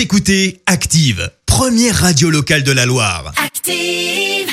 Vous écoutez Active, première radio locale de la Loire. Active.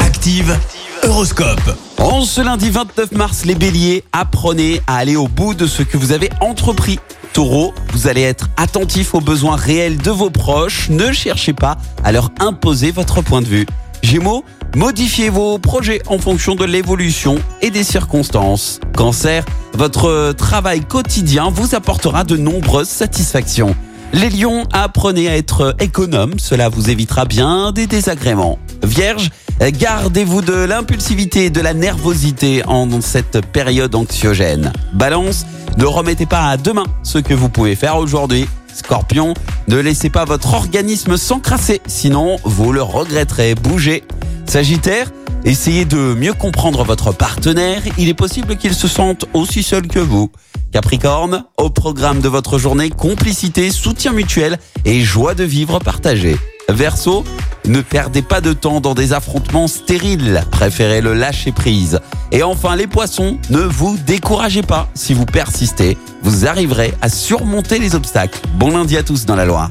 Active, Horoscope. En ce lundi 29 mars, les béliers, apprenez à aller au bout de ce que vous avez entrepris. Taureau, vous allez être attentif aux besoins réels de vos proches. Ne cherchez pas à leur imposer votre point de vue. Gémeaux, modifiez vos projets en fonction de l'évolution et des circonstances. Cancer, votre travail quotidien vous apportera de nombreuses satisfactions. Les lions, apprenez à être économe, cela vous évitera bien des désagréments. Vierge, gardez-vous de l'impulsivité et de la nervosité en cette période anxiogène. Balance, ne remettez pas à demain ce que vous pouvez faire aujourd'hui. Scorpion, ne laissez pas votre organisme s'encrasser, sinon vous le regretterez. Bougez. Sagittaire, essayez de mieux comprendre votre partenaire. Il est possible qu'il se sente aussi seul que vous. Capricorne, au programme de votre journée, complicité, soutien mutuel et joie de vivre partagée. Verseau, ne perdez pas de temps dans des affrontements stériles, préférez le lâcher prise. Et enfin les poissons, ne vous découragez pas, si vous persistez, vous arriverez à surmonter les obstacles. Bon lundi à tous dans la Loire.